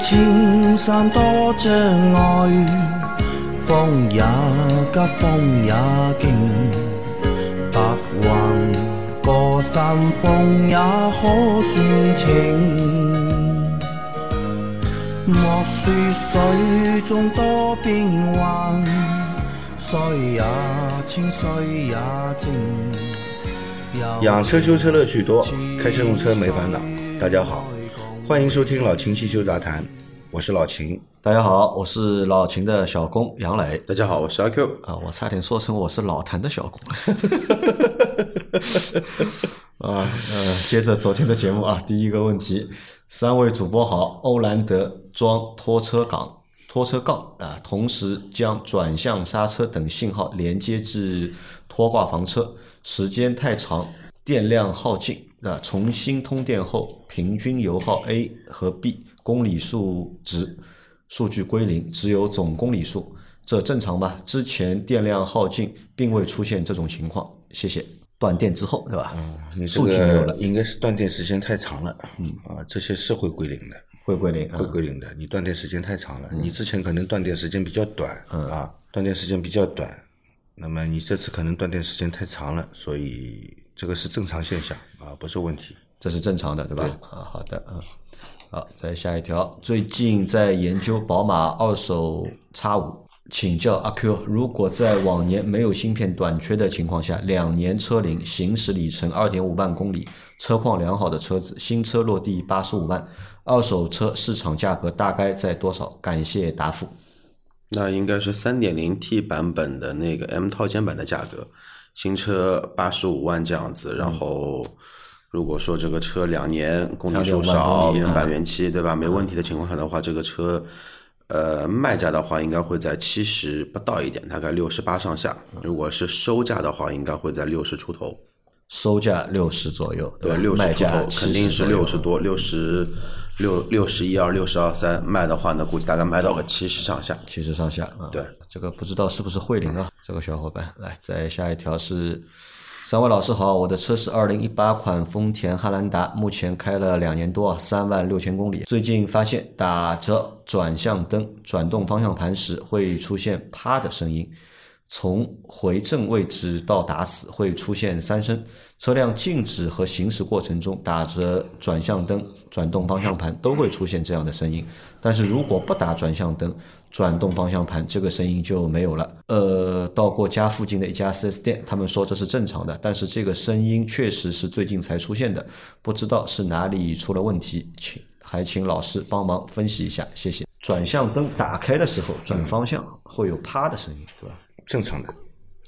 青山多障碍，风也急，风也劲，白云过山峰也可算情。莫说水中多变幻，水也清，水也静。养车修车乐趣多，开车用车没烦恼。大家好，欢迎收听老秦汽修杂谈，我是老秦。大家好，我是老秦的小工杨磊。大家好，我是阿 Q 啊，我差点说成我是老谭的小工。啊，呃，接着昨天的节目啊，第一个问题，三位主播好，欧蓝德装拖车杠、拖车杠啊，同时将转向刹车等信号连接至拖挂房车，时间太长，电量耗尽。那重新通电后，平均油耗 A 和 B 公里数值数据归零，只有总公里数，这正常吗？之前电量耗尽并未出现这种情况，谢谢。断电之后，对吧？嗯你这数据没有了个，应该是断电时间太长了，嗯啊，这些是会归零的，会归零，会归零的。你断电时间太长了，你之前可能断电时间比较短，啊，断电时间比较短，那么你这次可能断电时间太长了，所以这个是正常现象啊，不是问题。这是正常的，对吧？啊，好的，啊，好，再下一条，最近在研究宝马二手叉五，请教阿 Q，如果在往年没有芯片短缺的情况下，两年车龄，行驶里程二点五万公里，车况良好的车子，新车落地八十五万，二手车市场价格大概在多少？感谢答复。那应该是三点零 T 版本的那个 M 套件版的价格，新车八十五万这样子。然后如果说这个车两年公里数少，原版原漆，对吧？没问题的情况下的话，这个车。呃，卖价的话应该会在七十不到一点，大概六十八上下。如果是收价的话，应该会在六十出头。收价六十左右，对，吧？六十出头肯定是六十多，六十六六十一二，六十二三卖的话呢，估计大概卖到个七十上下。七十上下啊。对，这个不知道是不是慧林啊？这个小伙伴来，再下一条是，三位老师好，我的车是二零一八款丰田汉兰达，目前开了两年多，三万六千公里。最近发现打着转向灯、转动方向盘时会出现啪的声音。从回正位置到打死会出现三声，车辆静止和行驶过程中打着转向灯、转动方向盘都会出现这样的声音，但是如果不打转向灯、转动方向盘，这个声音就没有了。呃，到过家附近的一家 4S 店，他们说这是正常的，但是这个声音确实是最近才出现的，不知道是哪里出了问题，请还请老师帮忙分析一下，谢谢。转向灯打开的时候转方向会有啪的声音，对吧？正常的，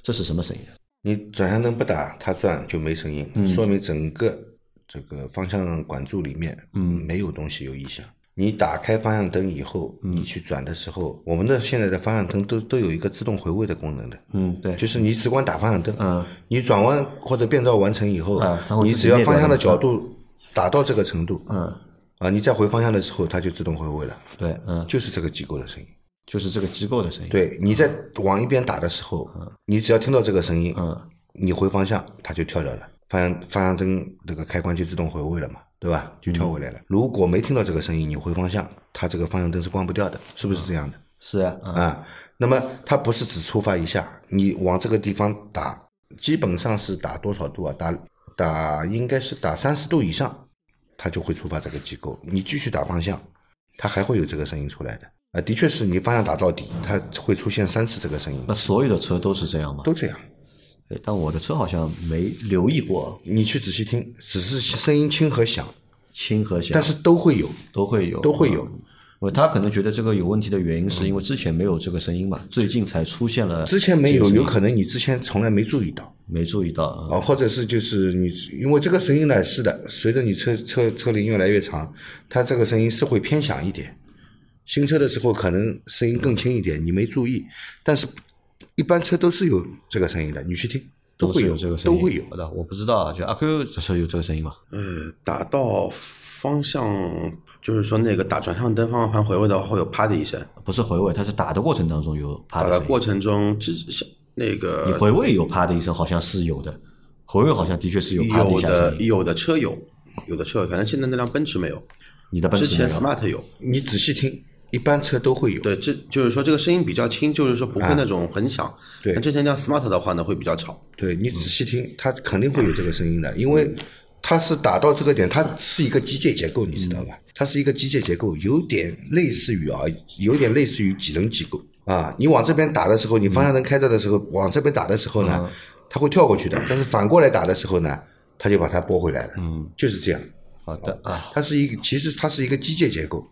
这是什么声音？你转向灯不打，它转就没声音，说明整个这个方向管柱里面，嗯，没有东西有异响。你打开方向灯以后，你去转的时候，我们的现在的方向灯都都有一个自动回位的功能的，嗯，对，就是你只管打方向灯，嗯，你转弯或者变道完成以后，啊你只要方向的角度打到这个程度，嗯，啊，你再回方向的时候，它就自动回位了，对，嗯，就是这个机构的声音。就是这个机构的声音。，对，你在往一边打的时候，你只要听到这个声音，嗯，你回方向，它就跳掉了，方向方向灯这个开关就自动回位了嘛，对吧？就跳回来了。如果没听到这个声音，你回方向，它这个方向灯是关不掉的，是不是这样的？是啊，那么它不是只触发一下，你往这个地方打，基本上是打多少度啊？打打应该是打三十度以上，它就会触发这个机构。你继续打方向，它还会有这个声音出来的。啊，的确是你方向打到底，它会出现三次这个声音，那所有的车都是这样吗？都这样。哎但我的车好像没留意过你去仔细听，只是声音轻和响，轻和响，但是都会有，都会有，都会有他可能觉得这个有问题的原因，是因为之前没有这个声音嘛，最近才出现了。之前没有，有可能你之前从来没注意到。没注意到啊。啊，或者是就是你，因为这个声音呢，是的，随着你车车车龄越来越长，它这个声音是会偏响一点。新车的时候可能声音更轻一点，你没注意，但是一般车都是有这个声音的，你去听都会是有这个声音，都会有。好的，我不知道啊，就阿 Q 这车有这个声音吗？呃，打到方向，就是说那个打转向灯方向盘回位的话，会有啪的一声。不是回位，它是打的过程当中有啪的声音。打的过程中，之像那个你回位有啪的一声，好像是有的。回位好像的确是有啪的一声音。的有的车有，有的车有，反正现在那辆奔驰没有。你的奔之前驰没有 Smart 有，你仔细听，一般车都会有。对，这就是说这个声音比较轻，就是说不会那种很响。啊对那之前像 Smart 的话呢，会比较吵。对你仔细听，它肯定会有这个声音的，因为它是打到这个点，它是一个机械结构，你知道吧？它是一个机械结构，有点类似于啊，有点类似于几轮机构啊。你往这边打的时候，你方向灯开着的时候，往这边打的时候呢，它会跳过去的，但是反过来打的时候呢，它就把它拨回来了。嗯，就是这样。好的啊，它是一个，其实它是一个机械结构。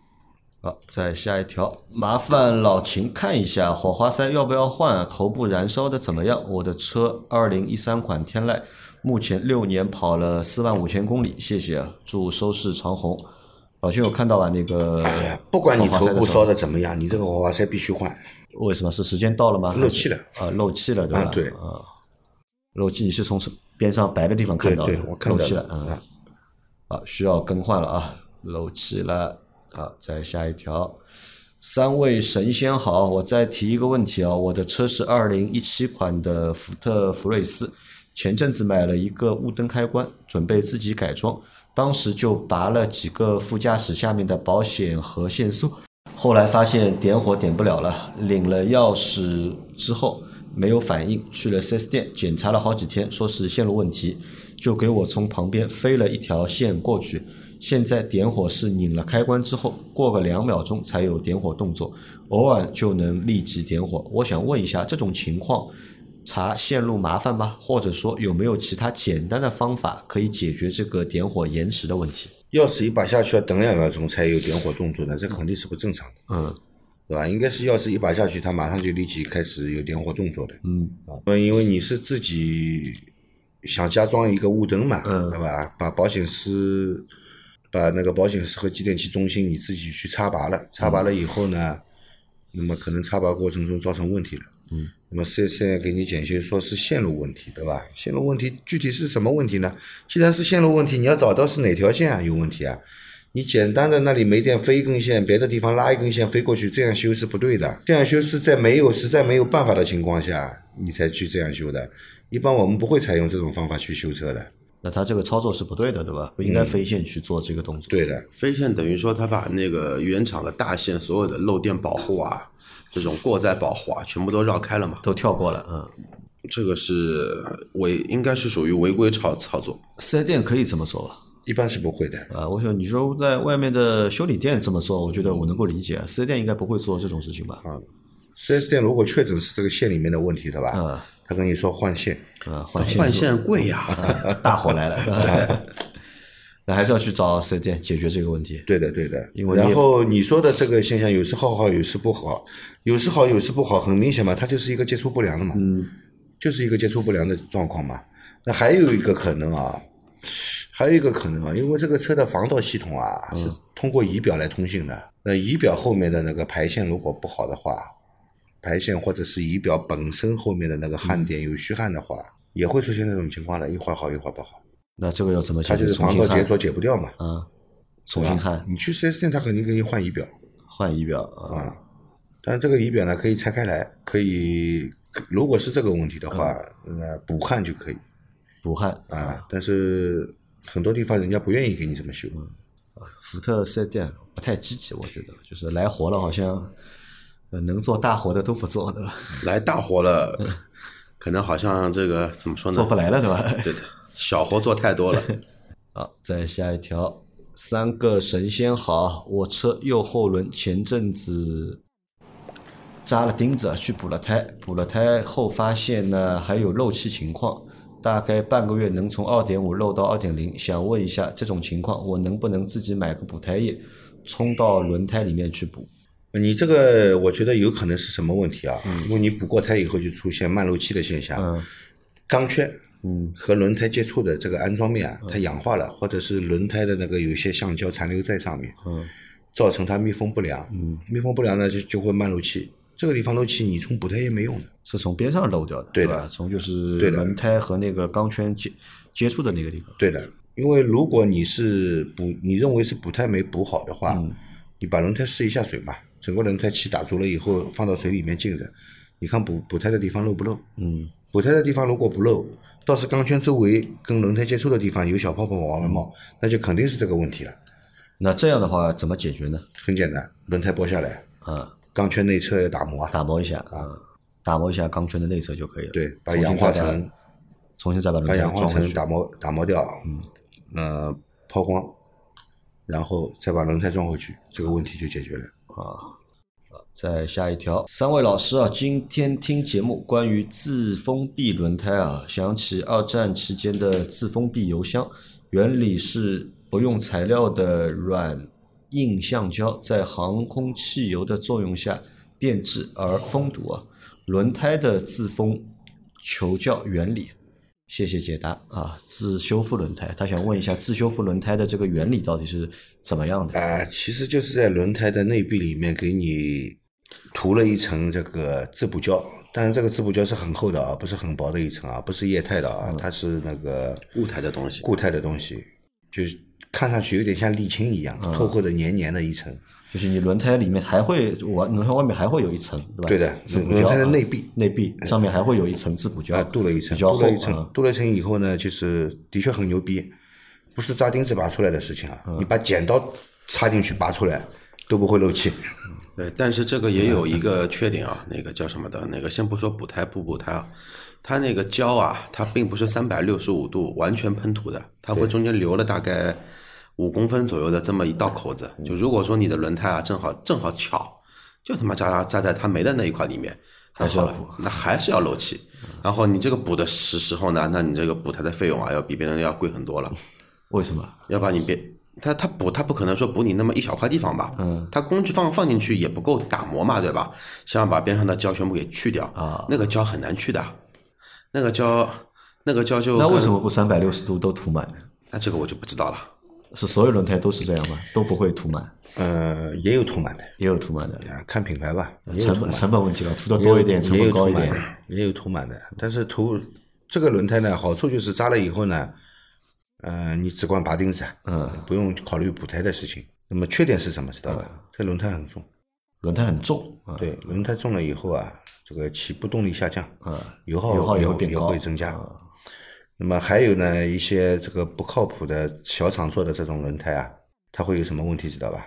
好，再下一条，麻烦老秦看一下火花塞要不要换啊？头部燃烧的怎么样？我的车二零一三款天籁，目前六年跑了四万五千公里，谢谢啊，祝收视长虹。老秦有看到吧？那个不管你头部烧的怎么样，你这个火花塞必须换。为什么是时间到了吗？漏气了啊，漏气了，对吧？啊对啊，漏气，你是从边上白的地方看到的，对对我看到了漏气了，嗯，啊，需要更换了啊，漏气了啊，再下一条。三位神仙好，我再提一个问题啊，我的车是二零一七款的福特福睿斯，前阵子买了一个雾灯开关，准备自己改装，当时就拔了几个副驾驶下面的保险和限速，后来发现点火点不了了，领了钥匙之后没有反应，去了 4S 店检查了好几天，说是线路问题，就给我从旁边飞了一条线过去。现在点火是拧了开关之后，过个两秒钟才有点火动作，偶尔就能立即点火。我想问一下，这种情况查线路麻烦吗？或者说有没有其他简单的方法可以解决这个点火延迟的问题？钥匙一拔下去要等两秒钟才有点火动作呢，这肯定是不正常的。嗯，对吧？应该是钥匙一拔下去，它马上就立即开始有点火动作的。嗯啊，因为你是自己想加装一个雾灯嘛，嗯对吧？把保险丝、把那个保险丝和继电器中心你自己去插拔了，插拔了以后呢，那么可能插拔过程中造成问题了。嗯，那么四 S 店给你检修说是线路问题，对吧？线路问题具体是什么问题呢？既然是线路问题，你要找到是哪条线啊有问题啊？你简单的那里没电飞一根线，别的地方拉一根线飞过去，这样修是不对的。这样修是在没有实在没有办法的情况下，你才去这样修的。一般我们不会采用这种方法去修车的。那他这个操作是不对的，对吧？不应该飞线去做这个动作。对的，飞线等于说他把那个原厂的大线所有的漏电保护啊，这种过载保护啊，全部都绕开了嘛。都跳过了，嗯。这个是违，应该是属于违规操操作。四 S 店可以这么做吧？一般是不会的。啊，我想你说在外面的修理店这么做，我觉得我能够理解。四 S 店应该不会做这种事情吧？啊，四 S 店如果确诊是这个线里面的问题，对吧？嗯他跟你说换线，啊，换线。换线贵呀，大火来了，那还是要去找四 S 店解决这个问题。对的，对的。因为然后你说的这个现象，有时好好，有时不好，有时好，有时不好，很明显嘛，它就是一个接触不良的嘛，嗯，就是一个接触不良的状况嘛。那还有一个可能啊，还有一个可能啊，因为这个车的防盗系统啊、是通过仪表来通信的，那仪表后面的那个排线如果不好的话，排线或者是仪表本身后面的那个焊点有虚焊的话，也会出现这种情况的，一会儿好一会儿不好，那这个要怎么解决？它就是防盗解锁解不掉嘛。啊，重新焊你去 4S 店，他肯定给你换仪表换仪表啊，啊。但是这个仪表呢，可以拆开来，可以，如果是这个问题的话，呃，补焊就可以补焊啊。但是很多地方人家不愿意给你这么修，福特四 S 店不太积极，我觉得就是来活了，好像呃能做大活的都不做，对吧？来大活了，可能好像这个怎么说呢？做不来了，对吧？对的，小活做太多了。好，再下一条，三个神仙好，我车右后轮前阵子扎了钉子，去补了胎，补了胎后发现呢还有漏气情况，大概半个月能从二点五漏到二点零，想问一下这种情况我能不能自己买个补胎液，冲到轮胎里面去补？你这个我觉得有可能是什么问题啊？因为你补过胎以后就出现慢漏气的现象，嗯钢圈嗯和轮胎接触的这个安装面啊，它氧化了，或者是轮胎的那个有些橡胶残留在上面，嗯造成它密封不良。嗯，密封不良呢就就会慢漏气。这个地方漏气，你从补胎也没用的。是从边上漏掉的，对的吧？从就是对轮胎和那个钢圈接接触的那个地方。对的，因为如果你是补，你认为是补胎没补好的话，嗯你把轮胎试一下水嘛，整个轮胎气打足了以后，放到水里面浸着，你看补补胎的地方漏不漏？嗯，补胎的地方如果不漏，倒是钢圈周围跟轮胎接触的地方有小泡泡往外冒，那就肯定是这个问题了。那这样的话怎么解决呢？很简单，轮胎剥下来，啊，钢圈内侧要打磨啊，打磨一下啊，打磨一下钢圈的内侧就可以了。对，把氧化层重新再把轮胎把氧化。层打磨打磨掉，嗯，呃，抛光，然后再把轮胎装回去，这个问题就解决了。啊，好再下一条，三位老师啊，今天听节目关于自封闭轮胎啊，想起二战期间的自封闭油箱，原理是不用材料的软硬橡胶在航空汽油的作用下变质而封堵啊，轮胎的自封求教原理。谢谢解答啊！自修复轮胎，他想问一下自修复轮胎的这个原理到底是怎么样的？啊、其实就是在轮胎的内壁里面给你涂了一层这个自补胶，但是这个自补胶是很厚的啊，不是很薄的一层啊，不是液态的啊，它是那个固态的东西固态的东西，就是看上去有点像沥青一样，厚厚的黏黏的一层。就是你轮胎里面还会我，轮胎外面还会有一层，对吧？对的自补胶轮胎的啊内壁内壁上面还会有一层自补胶啊，镀了一层，比较厚镀了一层啊，镀了一层以后呢，就是的确很牛逼，不是扎钉子拔出来的事情啊，嗯你把剪刀插进去拔出来都不会漏气。对，但是这个也有一个缺点啊，那个叫什么的？那个先不说补胎不补胎啊，它那个胶啊，它并不是三百六十五度完全喷涂的，它会中间留了大概五公分左右的这么一道口子。就如果说你的轮胎啊，正好正好巧，就他妈扎扎在它没的那一块里面，那好了还是要补，那还是要漏气。然后你这个补的时时候呢，那你这个补胎的费用啊，要比别人要贵很多了。为什么？要不然你别他他补他不可能说补你那么一小块地方吧？嗯，他工具放放进去也不够打磨嘛，对吧？想要把边上的胶全部给去掉啊，那个胶很难去的，那个胶那个胶就那为什么不三百六十度都涂满呢？那这个我就不知道了。是所有轮胎都是这样吗？都不会涂满，呃，也有涂满的，也有涂满的，啊，看品牌吧，成本成本问题了，涂的多一点，成本高一点也有涂满的。但是涂这个轮胎呢，好处就是扎了以后呢，呃，你只管拔钉子，嗯，不用考虑补胎的事情。那么缺点是什么？知道吧？这轮胎很重，轮胎很重啊，对，轮胎重了以后啊，这个起步动力下降，啊，油耗油耗也会增加。那么还有呢，一些这个不靠谱的小厂做的这种轮胎啊，它会有什么问题？知道吧？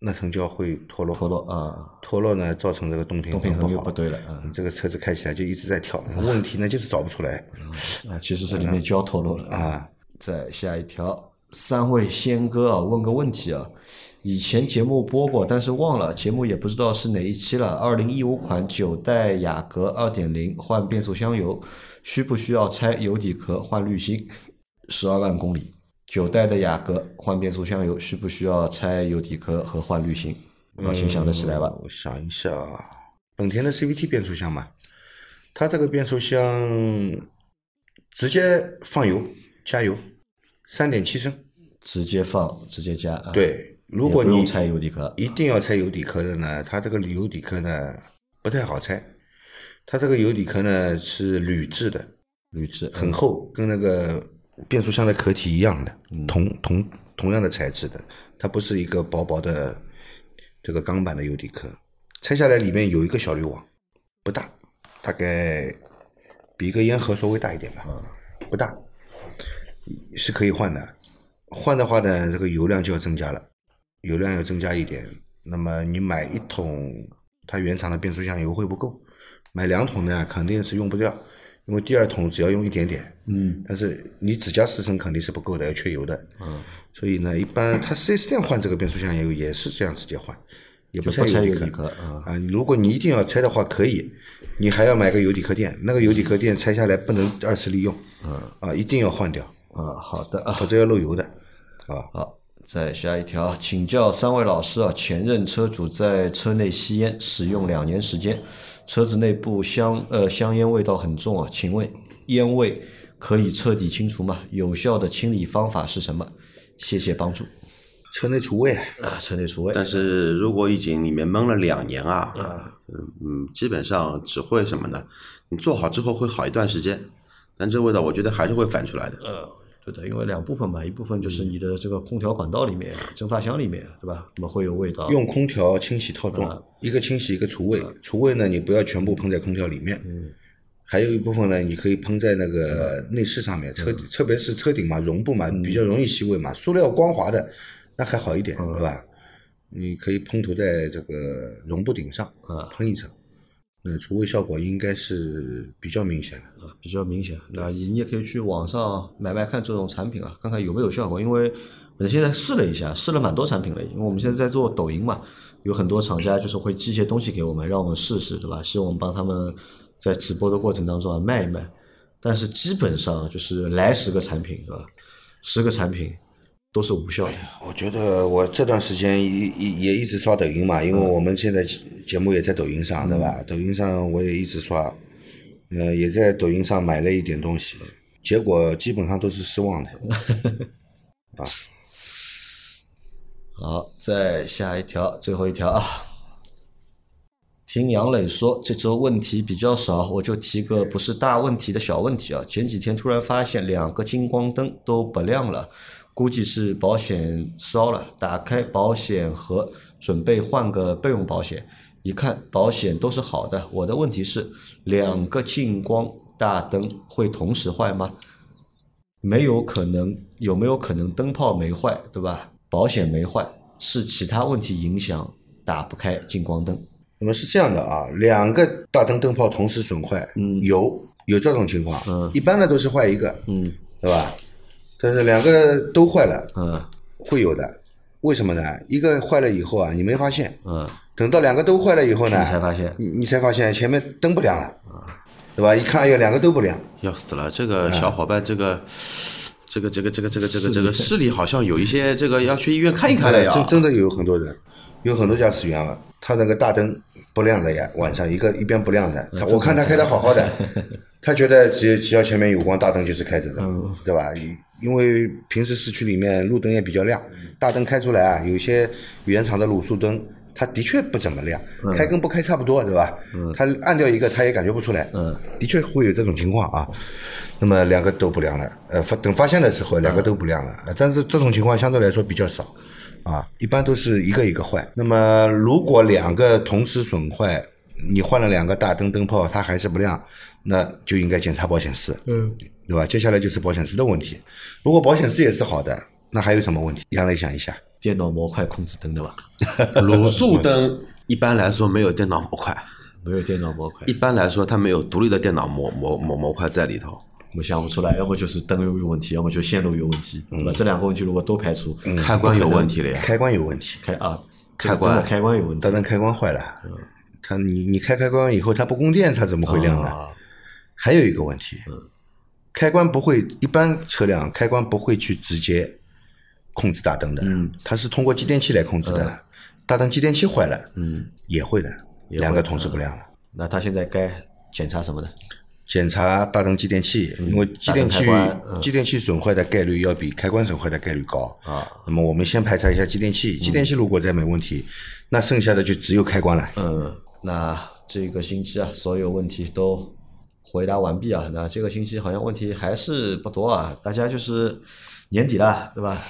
那层胶会脱落，脱落啊，脱落呢，造成这个动平衡不好，又不对了啊。你这个车子开起来就一直在跳，问题呢就是找不出来。啊，其实是里面胶脱落了。啊。再下一条，三位仙哥啊，问个问题啊，以前节目播过，但是忘了，节目也不知道是哪一期了。二零一五款九代雅阁二点零换变速箱油，需不需要拆油底壳换滤芯？十二万公里，九代的雅阁换变速箱油，需不需要拆油底壳和换滤芯？老秦想得起来吧？我想一下啊，本田的 CVT 变速箱嘛，它这个变速箱直接放油加油，三点七升。直接放，直接加啊？，对，如果你拆油底壳一定要拆油底壳的呢，它这个油底壳呢不太好拆，它这个油底壳呢是铝制的，铝制很厚，跟那个变速箱的壳体一样的，嗯同同同样的材质的，它不是一个薄薄的这个钢板的油底壳。拆下来里面有一个小滤网，不大，大概比一个烟盒稍微大一点吧，不大，是可以换的。换的话呢，这个油量就要增加了，油量要增加一点。那么你买一桶它原厂的变速箱油会不够，买两桶呢肯定是用不掉，因为第二桶只要用一点点，嗯，但是你只加四升肯定是不够的，要缺油的，嗯，所以呢，一般它 4S 店换这个变速箱油也是这样直接换，也不拆油底壳壳啊。啊。如果你一定要拆的话，可以，你还要买个油底壳垫，那个油底壳垫拆下来不能二次利用，嗯，啊，一定要换掉，啊，好的啊，否则要漏油的，啊。好，再下一条，请教三位老师啊，前任车主在车内吸烟，使用两年时间，车子内部香呃香烟味道很重啊，请问烟味可以彻底清除吗？有效的清理方法是什么？谢谢帮助车内除味，啊，车内除味但是如果已经里面闷了两年啊，嗯嗯，基本上只会什么呢？你做好之后会好一段时间，但这味道我觉得还是会反出来的。呃，对的，因为两部分嘛，一部分就是你的这个空调管道里面、蒸发箱里面，对吧？那么会有味道。用空调清洗套装，一个清洗一个除味。除味呢，你不要全部喷在空调里面，嗯还有一部分呢，你可以喷在那个内饰上面，车特别是车顶嘛，绒布嘛，比较容易吸味嘛。塑料光滑的，那还好一点，对吧？你可以喷涂在这个绒布顶上，啊喷一层，那除味效果应该是比较明显的。啊，比较明显。那你也可以去网上买买看这种产品啊，看看有没有效果。因为我现在试了一下，试了蛮多产品了。因为我们现在在做抖音嘛，有很多厂家就是会寄一些东西给我们，让我们试试，对吧？希望我们帮他们在直播的过程当中啊卖一卖。但是基本上就是来十个产品，对吧？十个产品都是无效的。我觉得我这段时间也也也一直刷抖音嘛，因为我们现在节目也在抖音上，对吧？抖音上我也一直刷，呃，也在抖音上买了一点东西，结果基本上都是失望的。啊好，再下一条，最后一条啊。听杨磊说，这周问题比较少，我就提个不是大问题的小问题啊。前几天突然发现两个金光灯都不亮了，估计是保险烧了。打开保险盒，准备换个备用保险，一看保险都是好的。我的问题是，两个近光大灯会同时坏吗？没有可能，有没有可能灯泡没坏，对吧？保险没坏，是其他问题影响打不开近光灯。那么是这样的啊，两个大灯灯泡同时损坏，嗯有有这种情况，嗯一般的都是坏一个，嗯对吧？但是两个都坏了，嗯会有的，为什么呢？一个坏了以后啊，你没发现，嗯，等到两个都坏了以后呢，你才发现你你才发现前面灯不亮了，啊对吧？一看，哎呦，两个都不亮，要死了！这个小伙伴，这个。这个这个这个这个这个这个视力好像有一些，这个要去医院看一看了呀。真真的有很多人，有很多驾驶员啊，他那个大灯不亮了呀，晚上一个一边不亮的，他我看他开的好好的，他觉得只只要前面有光，大灯就是开着的，对吧？因为平时市区里面路灯也比较亮，大灯开出来啊，有些原厂的卤素灯。它的确不怎么亮，开跟不开差不多，对吧？它按掉一个，它也感觉不出来。的确会有这种情况啊。那么两个都不亮了，呃，发等发现的时候两个都不亮了，呃但是这种情况相对来说比较少，啊，一般都是一个一个坏。那么如果两个同时损坏，你换了两个大灯灯泡，它还是不亮，那就应该检查保险丝，嗯，对吧？接下来就是保险丝的问题。如果保险丝也是好的，那还有什么问题？杨磊想一下。电脑模块控制灯的吧？卤素灯一般来说没有电脑模块，没有电脑模块一，般来说它没有独立的电脑模模模模块在里头。我想不出来，要么就是灯有问题，要么就线路有问题，对吧？这两个问题如果都排除，开关有问题了呀，开关有问题，开啊，开关开关有问题大灯开关坏了，嗯它你你开开关以后它不供电，它怎么会亮呢？啊，还有一个问题，开关不会，一般车辆开关不会去直接控制大灯的，嗯它是通过继电器来控制的。大灯继电器坏了，嗯，也会的，会两个同时不亮了。那他现在该检查什么呢？检查大灯继电器，因为继电器继电器损坏的概率要比开关损坏的概率高啊。那么我们先排查一下继电器，继电器如果再没问题，那剩下的就只有开关了。嗯，那这个星期啊，所有问题都回答完毕啊。那这个星期好像问题还是不多啊，大家就是年底了，对吧？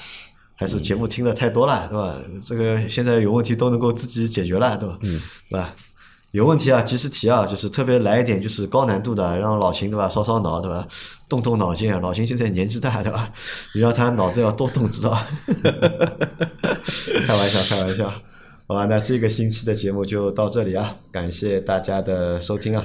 还是节目听的太多了，对吧？这个现在有问题都能够自己解决了，对吧？嗯，对吧？有问题啊，及时提啊，就是特别来一点就是高难度的，让老秦对吧，烧烧脑对吧，动动脑筋啊。老秦现在年纪大对吧，你让他脑子要多动，知道吧？开玩笑，开玩笑。好吧，那这个星期的节目就到这里啊，感谢大家的收听啊。